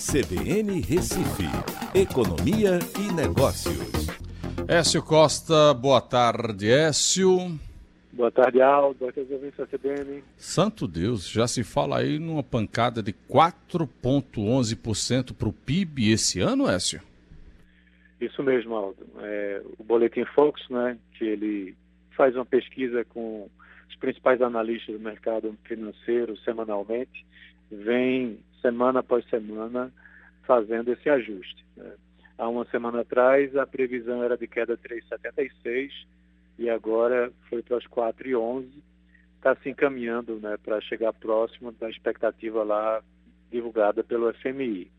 CBN Recife, Economia e Negócios. Écio Costa, boa tarde, Écio. Boa tarde, Aldo. Boa tarde, ouvintes da CBN. Santo Deus, já se fala aí numa pancada de 4,11% para o PIB esse ano, Écio? Isso mesmo, Aldo. É, o Boletim Focus, né, que ele faz uma pesquisa com os principais analistas do mercado financeiro semanalmente, vem semana após semana fazendo esse ajuste. Né. Há uma semana atrás a previsão era de queda 3,76 e agora foi para os 4,11. Está se encaminhando né, para chegar próximo da expectativa lá divulgada pelo FMI.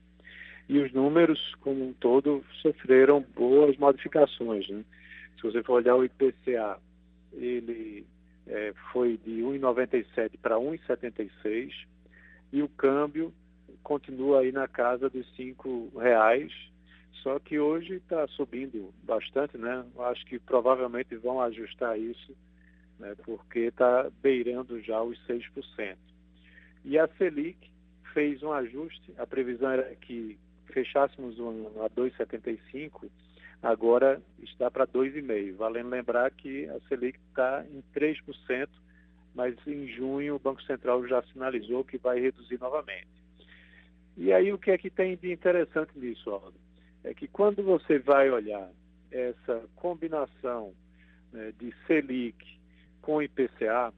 E os números, como um todo, sofreram boas modificações. Né? Se você for olhar o IPCA, ele é, foi de 1,97 para 1,76 e o câmbio continua aí na casa dos cinco reais, só que hoje está subindo bastante, né? Acho que provavelmente vão ajustar isso, né? porque está beirando já os 6%. E a Selic fez um ajuste, a previsão era que fechássemos um a 2,75, agora está para 2,5%. Valendo lembrar que a Selic está em 3%, mas em junho o Banco Central já sinalizou que vai reduzir novamente. E aí o que é que tem de interessante nisso, Aldo? É que quando você vai olhar essa combinação né, de Selic com IPCA,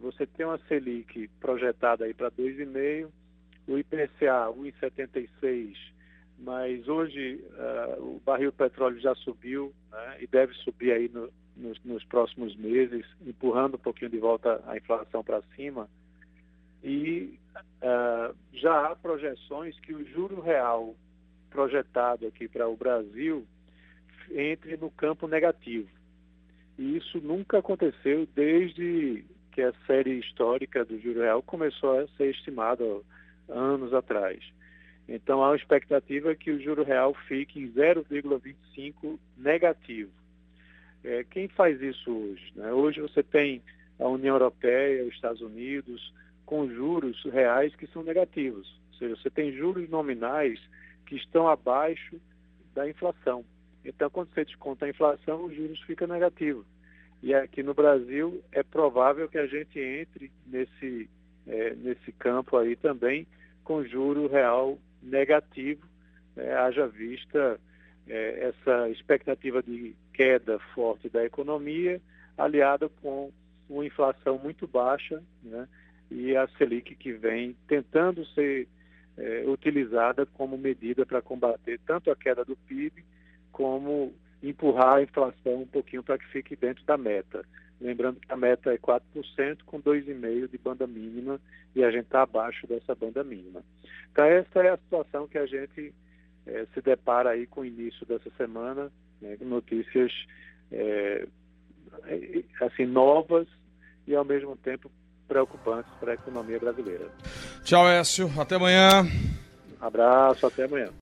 você tem uma Selic projetada aí para 2,5%, o IPCA 1,76%, mas hoje uh, o barril de petróleo já subiu né, e deve subir aí no, nos, nos, próximos meses, empurrando um pouquinho de volta a inflação para cima. E uh, já há projeções que o juro real projetado aqui para o Brasil entre no campo negativo. E isso nunca aconteceu desde que a série histórica do juro real começou a ser estimada anos atrás. Então há uma expectativa que o juro real fique em 0,25 negativo. É, quem faz isso hoje? Né? Hoje você tem a União Europeia, os Estados Unidos, com juros reais que são negativos. Ou seja, você tem juros nominais que estão abaixo da inflação. Então, quando você desconta a inflação, os juros ficam negativos. E aqui no Brasil é provável que a gente entre nesse, é, nesse campo aí também com juro real negativo, é, haja vista é, essa expectativa de queda forte da economia, aliada com uma inflação muito baixa, né, e a Selic que vem tentando ser é, utilizada como medida para combater tanto a queda do PIB como empurrar a inflação um pouquinho para que fique dentro da meta. Lembrando que a meta é 4%, com 2,5% de banda mínima, e a gente está abaixo dessa banda mínima. Então, essa é a situação que a gente é, se depara aí com o início dessa semana, né, com notícias é, assim, novas e, ao mesmo tempo, preocupantes para a economia brasileira. Tchau, Écio. Até amanhã. abraço, até amanhã.